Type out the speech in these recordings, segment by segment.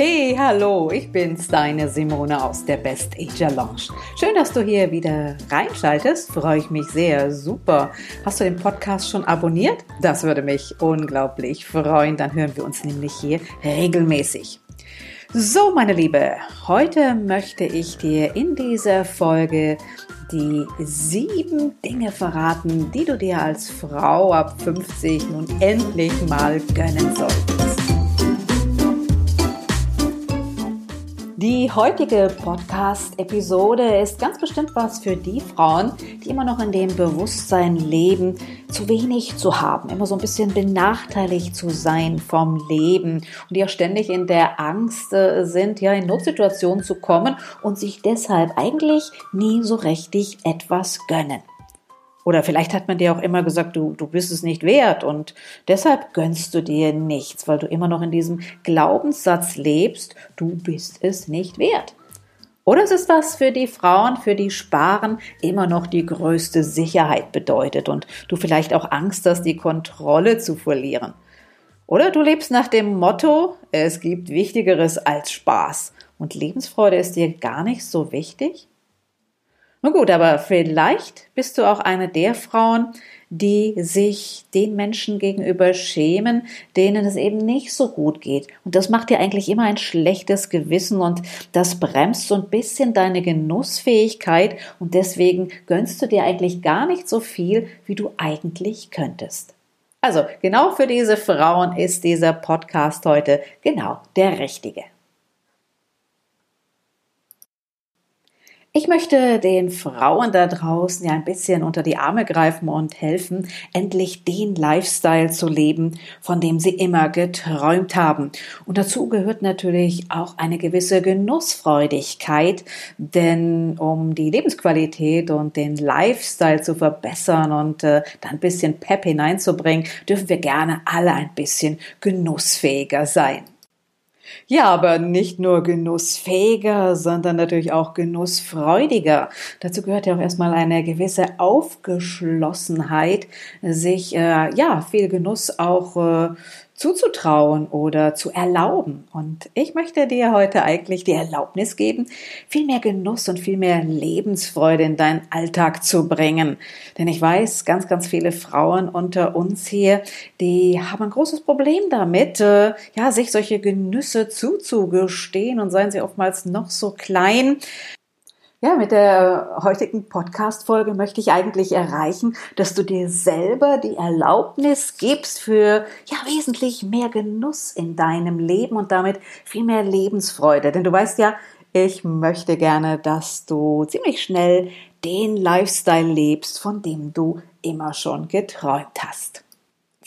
Hey, hallo, ich bin's, deine Simone aus der Best Ager Lounge. Schön, dass du hier wieder reinschaltest, freue ich mich sehr, super. Hast du den Podcast schon abonniert? Das würde mich unglaublich freuen, dann hören wir uns nämlich hier regelmäßig. So, meine Liebe, heute möchte ich dir in dieser Folge die sieben Dinge verraten, die du dir als Frau ab 50 nun endlich mal gönnen solltest. Die heutige Podcast-Episode ist ganz bestimmt was für die Frauen, die immer noch in dem Bewusstsein leben, zu wenig zu haben, immer so ein bisschen benachteiligt zu sein vom Leben und die auch ständig in der Angst äh, sind, ja, in Notsituationen zu kommen und sich deshalb eigentlich nie so richtig etwas gönnen. Oder vielleicht hat man dir auch immer gesagt, du, du bist es nicht wert und deshalb gönnst du dir nichts, weil du immer noch in diesem Glaubenssatz lebst, du bist es nicht wert. Oder es ist was für die Frauen, für die Sparen immer noch die größte Sicherheit bedeutet und du vielleicht auch Angst hast, die Kontrolle zu verlieren. Oder du lebst nach dem Motto, es gibt Wichtigeres als Spaß und Lebensfreude ist dir gar nicht so wichtig? Nun gut, aber vielleicht bist du auch eine der Frauen, die sich den Menschen gegenüber schämen, denen es eben nicht so gut geht. Und das macht dir eigentlich immer ein schlechtes Gewissen und das bremst so ein bisschen deine Genussfähigkeit und deswegen gönnst du dir eigentlich gar nicht so viel, wie du eigentlich könntest. Also genau für diese Frauen ist dieser Podcast heute genau der richtige. Ich möchte den Frauen da draußen ja ein bisschen unter die Arme greifen und helfen, endlich den Lifestyle zu leben, von dem sie immer geträumt haben. Und dazu gehört natürlich auch eine gewisse Genussfreudigkeit, denn um die Lebensqualität und den Lifestyle zu verbessern und äh, da ein bisschen Pep hineinzubringen, dürfen wir gerne alle ein bisschen genussfähiger sein. Ja, aber nicht nur genussfähiger, sondern natürlich auch genussfreudiger. Dazu gehört ja auch erstmal eine gewisse Aufgeschlossenheit, sich äh, ja viel Genuss auch äh, zuzutrauen oder zu erlauben. Und ich möchte dir heute eigentlich die Erlaubnis geben, viel mehr Genuss und viel mehr Lebensfreude in deinen Alltag zu bringen. Denn ich weiß, ganz, ganz viele Frauen unter uns hier, die haben ein großes Problem damit, äh, ja, sich solche Genüsse zuzugestehen und seien sie oftmals noch so klein. Ja, mit der heutigen Podcast-Folge möchte ich eigentlich erreichen, dass du dir selber die Erlaubnis gibst für, ja, wesentlich mehr Genuss in deinem Leben und damit viel mehr Lebensfreude. Denn du weißt ja, ich möchte gerne, dass du ziemlich schnell den Lifestyle lebst, von dem du immer schon geträumt hast.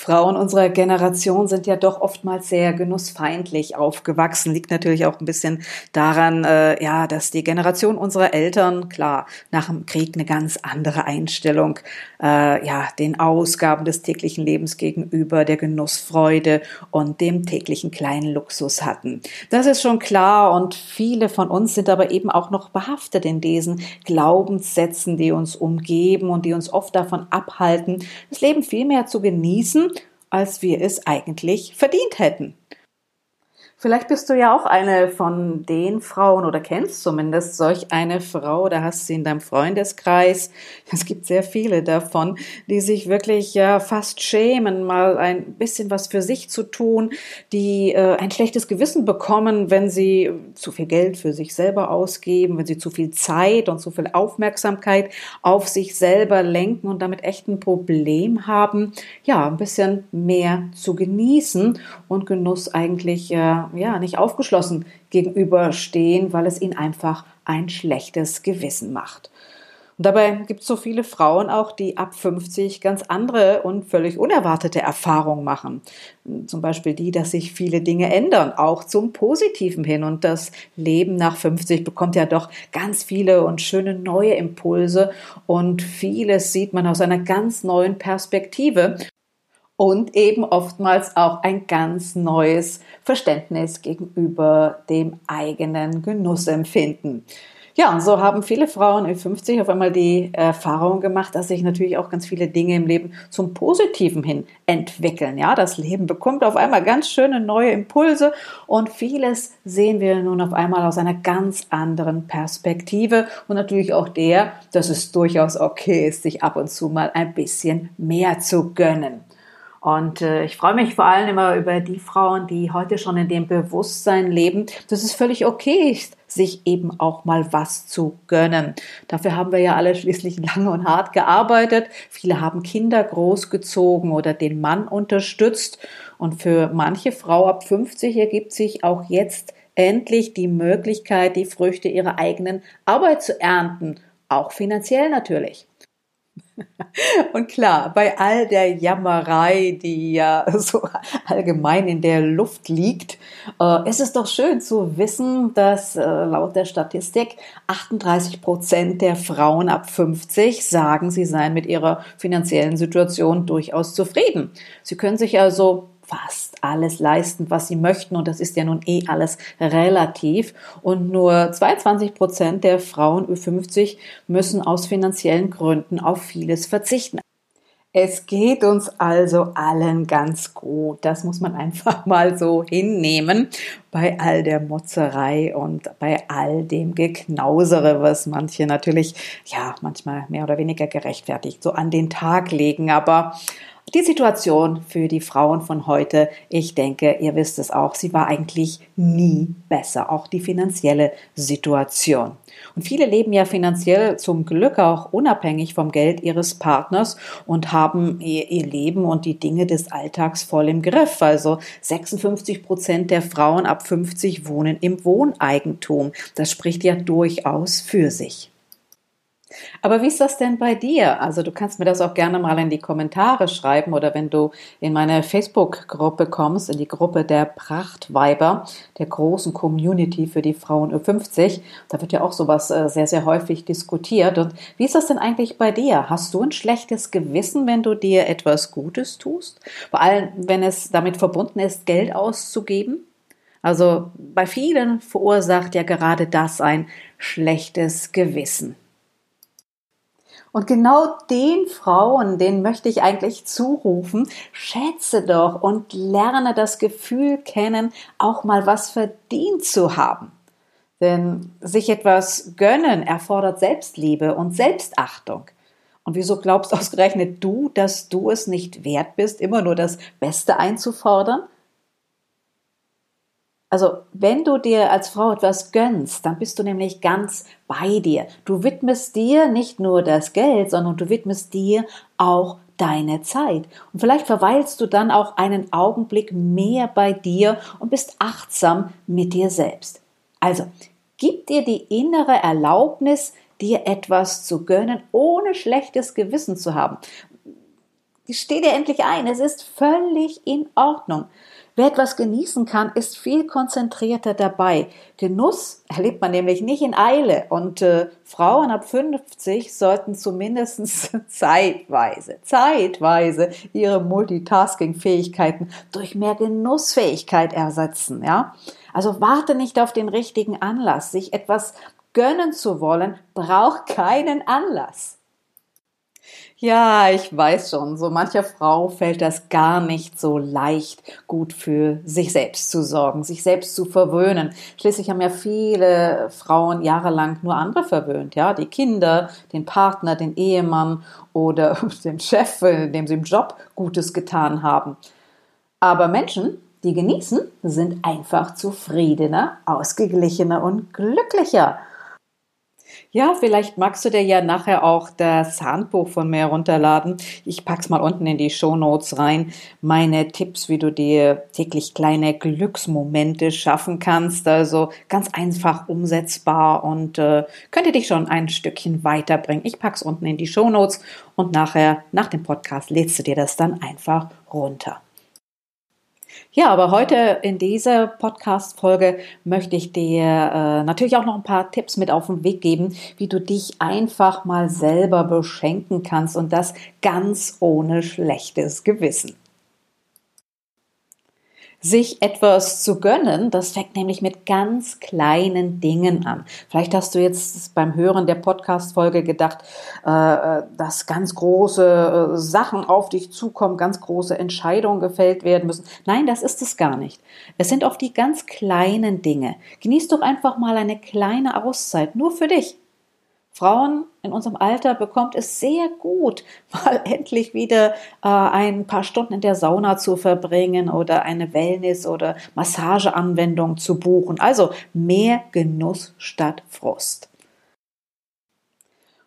Frauen unserer Generation sind ja doch oftmals sehr genussfeindlich aufgewachsen. Liegt natürlich auch ein bisschen daran, äh, ja, dass die Generation unserer Eltern, klar, nach dem Krieg eine ganz andere Einstellung, äh, ja, den Ausgaben des täglichen Lebens gegenüber, der Genussfreude und dem täglichen kleinen Luxus hatten. Das ist schon klar und viele von uns sind aber eben auch noch behaftet in diesen Glaubenssätzen, die uns umgeben und die uns oft davon abhalten, das Leben viel mehr zu genießen als wir es eigentlich verdient hätten. Vielleicht bist du ja auch eine von den Frauen oder kennst zumindest solch eine Frau oder hast sie in deinem Freundeskreis. Es gibt sehr viele davon, die sich wirklich ja fast schämen, mal ein bisschen was für sich zu tun, die äh, ein schlechtes Gewissen bekommen, wenn sie zu viel Geld für sich selber ausgeben, wenn sie zu viel Zeit und zu viel Aufmerksamkeit auf sich selber lenken und damit echt ein Problem haben, ja, ein bisschen mehr zu genießen und Genuss eigentlich äh, ja, nicht aufgeschlossen gegenüberstehen, weil es ihnen einfach ein schlechtes Gewissen macht. Und dabei gibt es so viele Frauen auch, die ab 50 ganz andere und völlig unerwartete Erfahrungen machen. Zum Beispiel die, dass sich viele Dinge ändern, auch zum Positiven hin. Und das Leben nach 50 bekommt ja doch ganz viele und schöne neue Impulse. Und vieles sieht man aus einer ganz neuen Perspektive und eben oftmals auch ein ganz neues Verständnis gegenüber dem eigenen Genussempfinden. Ja, und so haben viele Frauen in 50 auf einmal die Erfahrung gemacht, dass sich natürlich auch ganz viele Dinge im Leben zum Positiven hin entwickeln. Ja, das Leben bekommt auf einmal ganz schöne neue Impulse und vieles sehen wir nun auf einmal aus einer ganz anderen Perspektive und natürlich auch der, dass es durchaus okay ist, sich ab und zu mal ein bisschen mehr zu gönnen. Und äh, ich freue mich vor allem immer über die Frauen, die heute schon in dem Bewusstsein leben, dass es völlig okay ist, sich eben auch mal was zu gönnen. Dafür haben wir ja alle schließlich lange und hart gearbeitet. Viele haben Kinder großgezogen oder den Mann unterstützt. Und für manche Frau ab 50 ergibt sich auch jetzt endlich die Möglichkeit, die Früchte ihrer eigenen Arbeit zu ernten. Auch finanziell natürlich. Und klar, bei all der Jammerei, die ja so allgemein in der Luft liegt, äh, ist es doch schön zu wissen, dass äh, laut der Statistik 38 Prozent der Frauen ab 50 sagen, sie seien mit ihrer finanziellen Situation durchaus zufrieden. Sie können sich also fast alles leisten, was sie möchten. Und das ist ja nun eh alles relativ. Und nur 22 Prozent der Frauen Ü50 müssen aus finanziellen Gründen auf vieles verzichten. Es geht uns also allen ganz gut. Das muss man einfach mal so hinnehmen bei all der Motzerei und bei all dem Geknausere, was manche natürlich, ja, manchmal mehr oder weniger gerechtfertigt so an den Tag legen. Aber die Situation für die Frauen von heute, ich denke, ihr wisst es auch, sie war eigentlich nie besser, auch die finanzielle Situation. Und viele leben ja finanziell zum Glück auch unabhängig vom Geld ihres Partners und haben ihr, Leben und die Dinge des Alltags voll im Griff. Also 56 Prozent der Frauen ab 50 wohnen im Wohneigentum. Das spricht ja durchaus für sich. Aber wie ist das denn bei dir? Also du kannst mir das auch gerne mal in die Kommentare schreiben oder wenn du in meine Facebook-Gruppe kommst, in die Gruppe der Prachtweiber, der großen Community für die Frauen über 50. Da wird ja auch sowas äh, sehr, sehr häufig diskutiert. Und wie ist das denn eigentlich bei dir? Hast du ein schlechtes Gewissen, wenn du dir etwas Gutes tust? Vor allem, wenn es damit verbunden ist, Geld auszugeben? Also bei vielen verursacht ja gerade das ein schlechtes Gewissen. Und genau den Frauen, denen möchte ich eigentlich zurufen, schätze doch und lerne das Gefühl kennen, auch mal was verdient zu haben. Denn sich etwas gönnen erfordert Selbstliebe und Selbstachtung. Und wieso glaubst ausgerechnet du, dass du es nicht wert bist, immer nur das Beste einzufordern? Also, wenn du dir als Frau etwas gönnst, dann bist du nämlich ganz bei dir. Du widmest dir nicht nur das Geld, sondern du widmest dir auch deine Zeit. Und vielleicht verweilst du dann auch einen Augenblick mehr bei dir und bist achtsam mit dir selbst. Also, gib dir die innere Erlaubnis, dir etwas zu gönnen, ohne schlechtes Gewissen zu haben. Steh dir endlich ein, es ist völlig in Ordnung. Wer etwas genießen kann, ist viel konzentrierter dabei. Genuss erlebt man nämlich nicht in Eile und äh, Frauen ab 50 sollten zumindest zeitweise, zeitweise ihre Multitasking-Fähigkeiten durch mehr Genussfähigkeit ersetzen, ja. Also warte nicht auf den richtigen Anlass. Sich etwas gönnen zu wollen, braucht keinen Anlass. Ja, ich weiß schon, so mancher Frau fällt das gar nicht so leicht, gut für sich selbst zu sorgen, sich selbst zu verwöhnen. Schließlich haben ja viele Frauen jahrelang nur andere verwöhnt, ja, die Kinder, den Partner, den Ehemann oder den Chef, dem sie im Job Gutes getan haben. Aber Menschen, die genießen, sind einfach zufriedener, ausgeglichener und glücklicher. Ja, vielleicht magst du dir ja nachher auch das Handbuch von mir runterladen. Ich pack's mal unten in die Show Notes rein. Meine Tipps, wie du dir täglich kleine Glücksmomente schaffen kannst. Also ganz einfach umsetzbar und äh, könnte dich schon ein Stückchen weiterbringen. Ich pack's unten in die Show Notes und nachher, nach dem Podcast, lädst du dir das dann einfach runter. Ja, aber heute in dieser Podcast-Folge möchte ich dir äh, natürlich auch noch ein paar Tipps mit auf den Weg geben, wie du dich einfach mal selber beschenken kannst und das ganz ohne schlechtes Gewissen. Sich etwas zu gönnen, das fängt nämlich mit ganz kleinen Dingen an. Vielleicht hast du jetzt beim Hören der Podcast-Folge gedacht, äh, äh, dass ganz große äh, Sachen auf dich zukommen, ganz große Entscheidungen gefällt werden müssen. Nein, das ist es gar nicht. Es sind oft die ganz kleinen Dinge. Genieß doch einfach mal eine kleine Auszeit, nur für dich. Frauen in unserem Alter bekommt es sehr gut, mal endlich wieder äh, ein paar Stunden in der Sauna zu verbringen oder eine Wellness- oder Massageanwendung zu buchen. Also mehr Genuss statt Frust.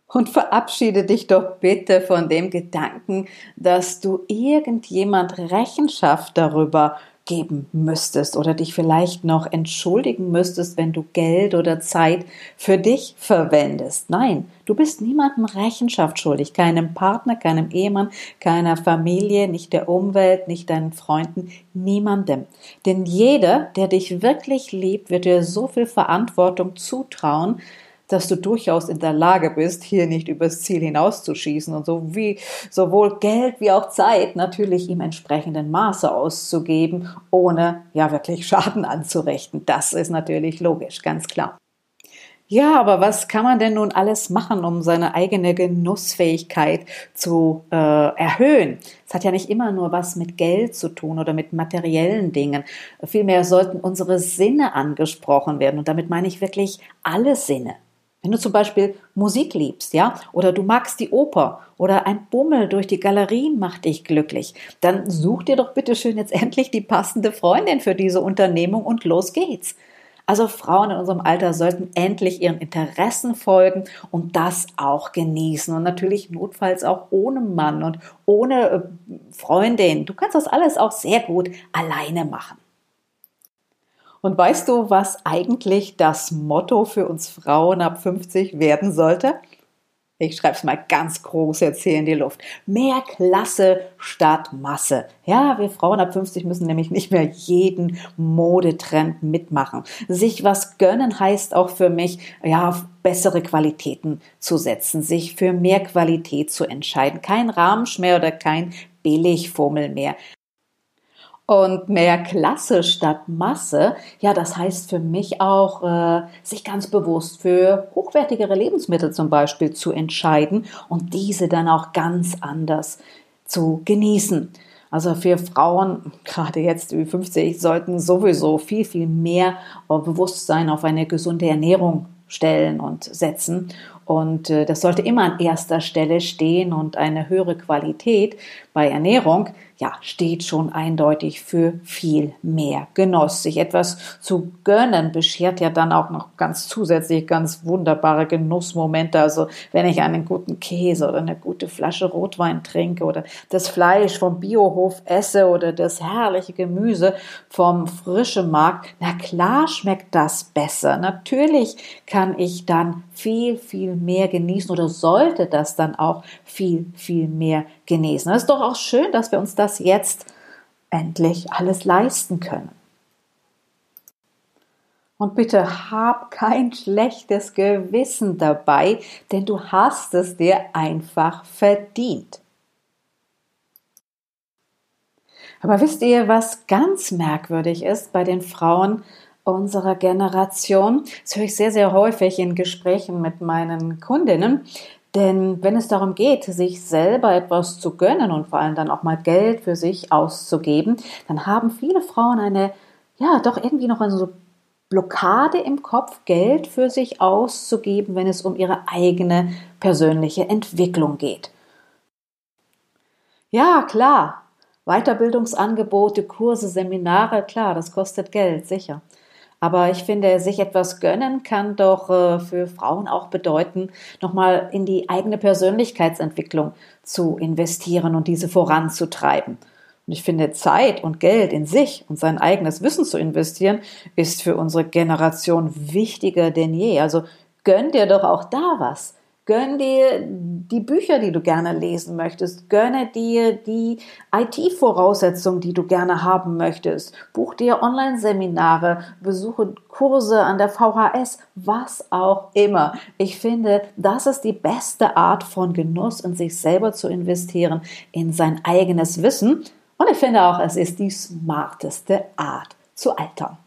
Und verabschiede dich doch bitte von dem Gedanken, dass du irgendjemand Rechenschaft darüber geben müsstest oder dich vielleicht noch entschuldigen müsstest, wenn du Geld oder Zeit für dich verwendest. Nein, du bist niemandem Rechenschaft schuldig, keinem Partner, keinem Ehemann, keiner Familie, nicht der Umwelt, nicht deinen Freunden, niemandem. Denn jeder, der dich wirklich liebt, wird dir so viel Verantwortung zutrauen, dass du durchaus in der Lage bist, hier nicht übers Ziel hinauszuschießen und so wie sowohl Geld wie auch Zeit natürlich im entsprechenden Maße auszugeben, ohne ja wirklich Schaden anzurichten. Das ist natürlich logisch, ganz klar. Ja, aber was kann man denn nun alles machen, um seine eigene Genussfähigkeit zu äh, erhöhen? Es hat ja nicht immer nur was mit Geld zu tun oder mit materiellen Dingen. Vielmehr sollten unsere Sinne angesprochen werden. Und damit meine ich wirklich alle Sinne. Wenn du zum Beispiel Musik liebst, ja, oder du magst die Oper oder ein Bummel durch die Galerien macht dich glücklich, dann such dir doch bitte schön jetzt endlich die passende Freundin für diese Unternehmung und los geht's. Also Frauen in unserem Alter sollten endlich ihren Interessen folgen und das auch genießen und natürlich notfalls auch ohne Mann und ohne äh, Freundin. Du kannst das alles auch sehr gut alleine machen. Und weißt du, was eigentlich das Motto für uns Frauen ab 50 werden sollte? Ich schreibe es mal ganz groß jetzt hier in die Luft. Mehr Klasse statt Masse. Ja, wir Frauen ab 50 müssen nämlich nicht mehr jeden Modetrend mitmachen. Sich was gönnen heißt auch für mich, ja, auf bessere Qualitäten zu setzen, sich für mehr Qualität zu entscheiden. Kein Rahmenschmäh oder kein Billigfummel mehr und mehr Klasse statt Masse, ja, das heißt für mich auch, äh, sich ganz bewusst für hochwertigere Lebensmittel zum Beispiel zu entscheiden und diese dann auch ganz anders zu genießen. Also für Frauen, gerade jetzt wie 50, sollten sowieso viel, viel mehr Bewusstsein auf eine gesunde Ernährung stellen und setzen. Und äh, das sollte immer an erster Stelle stehen und eine höhere Qualität bei Ernährung ja, steht schon eindeutig für viel mehr Genuss. Sich etwas zu gönnen beschert ja dann auch noch ganz zusätzlich ganz wunderbare Genussmomente. Also wenn ich einen guten Käse oder eine gute Flasche Rotwein trinke oder das Fleisch vom Biohof esse oder das herrliche Gemüse vom frischen Markt, na klar schmeckt das besser. Natürlich kann ich dann viel, viel mehr genießen oder sollte das dann auch viel, viel mehr genießen. Es ist doch auch schön, dass wir uns das jetzt endlich alles leisten können. Und bitte hab kein schlechtes Gewissen dabei, denn du hast es dir einfach verdient. Aber wisst ihr, was ganz merkwürdig ist bei den Frauen unserer Generation? Das höre ich sehr, sehr häufig in Gesprächen mit meinen Kundinnen, denn wenn es darum geht, sich selber etwas zu gönnen und vor allem dann auch mal Geld für sich auszugeben, dann haben viele Frauen eine, ja, doch irgendwie noch eine so Blockade im Kopf, Geld für sich auszugeben, wenn es um ihre eigene persönliche Entwicklung geht. Ja, klar. Weiterbildungsangebote, Kurse, Seminare, klar, das kostet Geld, sicher. Aber ich finde, sich etwas gönnen kann doch äh, für Frauen auch bedeuten, nochmal in die eigene Persönlichkeitsentwicklung zu investieren und diese voranzutreiben. Und ich finde, Zeit und Geld in sich und sein eigenes Wissen zu investieren, ist für unsere Generation wichtiger denn je. Also gönn dir doch auch da was. Gönn dir die Bücher, die du gerne lesen möchtest. Gönne dir die IT-Voraussetzungen, die du gerne haben möchtest. Buch dir Online-Seminare, besuche Kurse an der VHS, was auch immer. Ich finde, das ist die beste Art von Genuss, in sich selber zu investieren, in sein eigenes Wissen. Und ich finde auch, es ist die smarteste Art zu altern.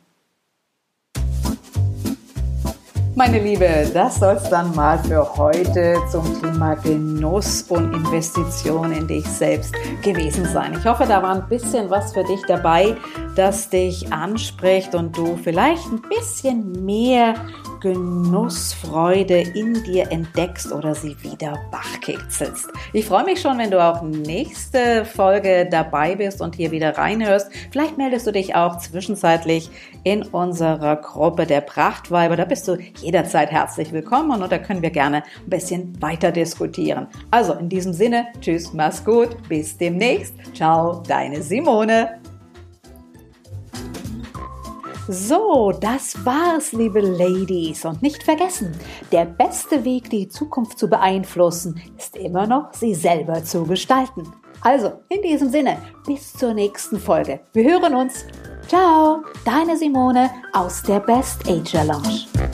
Meine Liebe, das soll es dann mal für heute zum Thema Genuss und Investition in dich selbst gewesen sein. Ich hoffe, da war ein bisschen was für dich dabei, das dich anspricht und du vielleicht ein bisschen mehr Genussfreude in dir entdeckst oder sie wieder wachkitzelst. Ich freue mich schon, wenn du auch nächste Folge dabei bist und hier wieder reinhörst. Vielleicht meldest du dich auch zwischenzeitlich in unserer Gruppe der Prachtweiber. Da bist du jederzeit herzlich willkommen und da können wir gerne ein bisschen weiter diskutieren. Also in diesem Sinne, tschüss, mach's gut, bis demnächst. Ciao, deine Simone. So, das war's, liebe Ladies. Und nicht vergessen, der beste Weg, die Zukunft zu beeinflussen, ist immer noch, sie selber zu gestalten. Also, in diesem Sinne, bis zur nächsten Folge. Wir hören uns. Ciao, deine Simone aus der Best Age Lounge.